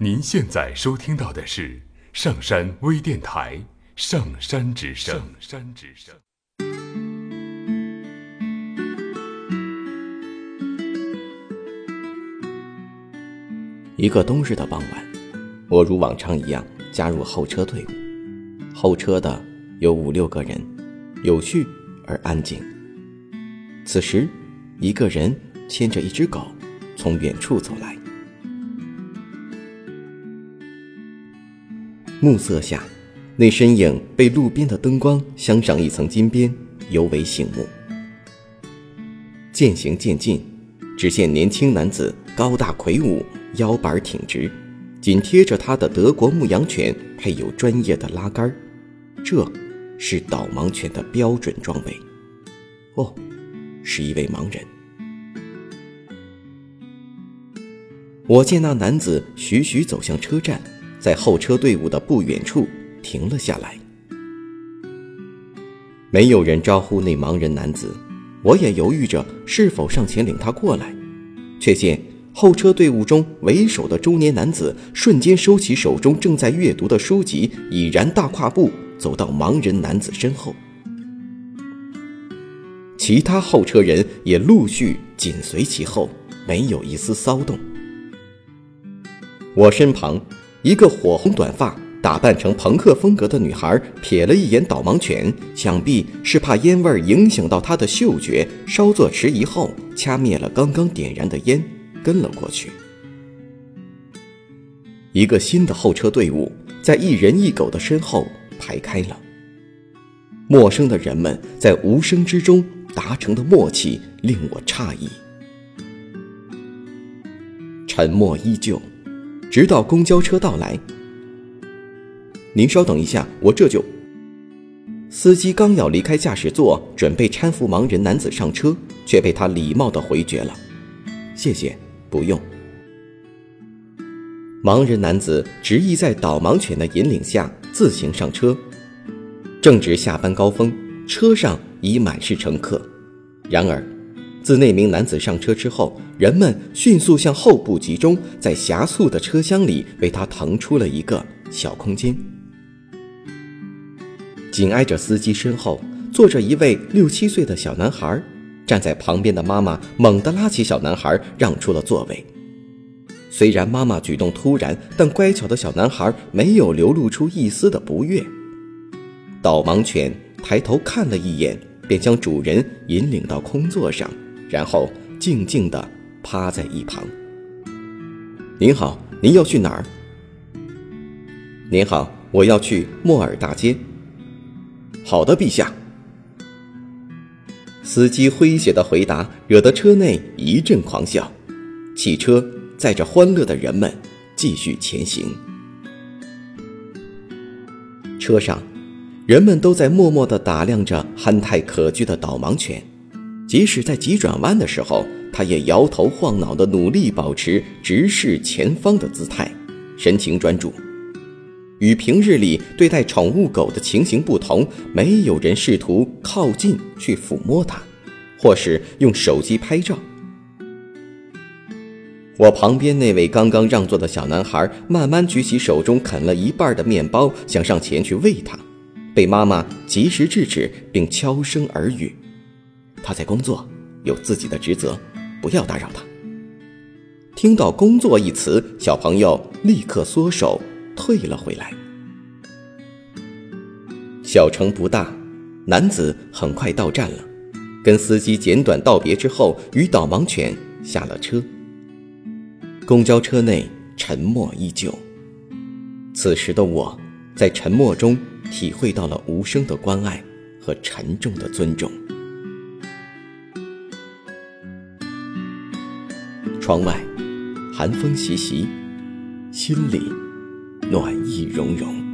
您现在收听到的是上山微电台《上山之声》。上山之声。一个冬日的傍晚，我如往常一样加入候车队伍。候车的有五六个人，有序而安静。此时，一个人牵着一只狗从远处走来。暮色下，那身影被路边的灯光镶上一层金边，尤为醒目。渐行渐近，只见年轻男子高大魁梧，腰板挺直，紧贴着他的德国牧羊犬配有专业的拉杆这，是导盲犬的标准装备。哦，是一位盲人。我见那男子徐徐走向车站。在候车队伍的不远处停了下来，没有人招呼那盲人男子，我也犹豫着是否上前领他过来，却见候车队伍中为首的中年男子瞬间收起手中正在阅读的书籍，已然大跨步走到盲人男子身后，其他候车人也陆续紧随其后，没有一丝骚动。我身旁。一个火红短发、打扮成朋克风格的女孩瞥了一眼导盲犬，想必是怕烟味影响到她的嗅觉，稍作迟疑后掐灭了刚刚点燃的烟，跟了过去。一个新的候车队伍在一人一狗的身后排开了。陌生的人们在无声之中达成的默契令我诧异。沉默依旧。直到公交车到来，您稍等一下，我这就。司机刚要离开驾驶座，准备搀扶盲人男子上车，却被他礼貌地回绝了：“谢谢，不用。”盲人男子执意在导盲犬的引领下自行上车。正值下班高峰，车上已满是乘客。然而，自那名男子上车之后，人们迅速向后部集中，在狭促的车厢里为他腾出了一个小空间。紧挨着司机身后坐着一位六七岁的小男孩，站在旁边的妈妈猛地拉起小男孩，让出了座位。虽然妈妈举动突然，但乖巧的小男孩没有流露出一丝的不悦。导盲犬抬头看了一眼，便将主人引领到空座上。然后静静地趴在一旁。您好，您要去哪儿？您好，我要去莫尔大街。好的，陛下。司机诙谐的回答惹得车内一阵狂笑。汽车载着欢乐的人们继续前行。车上，人们都在默默地打量着憨态可掬的导盲犬。即使在急转弯的时候，他也摇头晃脑地努力保持直视前方的姿态，神情专注。与平日里对待宠物狗的情形不同，没有人试图靠近去抚摸它，或是用手机拍照。我旁边那位刚刚让座的小男孩慢慢举起手中啃了一半的面包，想上前去喂它，被妈妈及时制止，并悄声耳语。他在工作，有自己的职责，不要打扰他。听到“工作”一词，小朋友立刻缩手退了回来。小城不大，男子很快到站了，跟司机简短道别之后，与导盲犬下了车。公交车内沉默依旧。此时的我，在沉默中体会到了无声的关爱和沉重的尊重。窗外，寒风习习，心里暖意融融。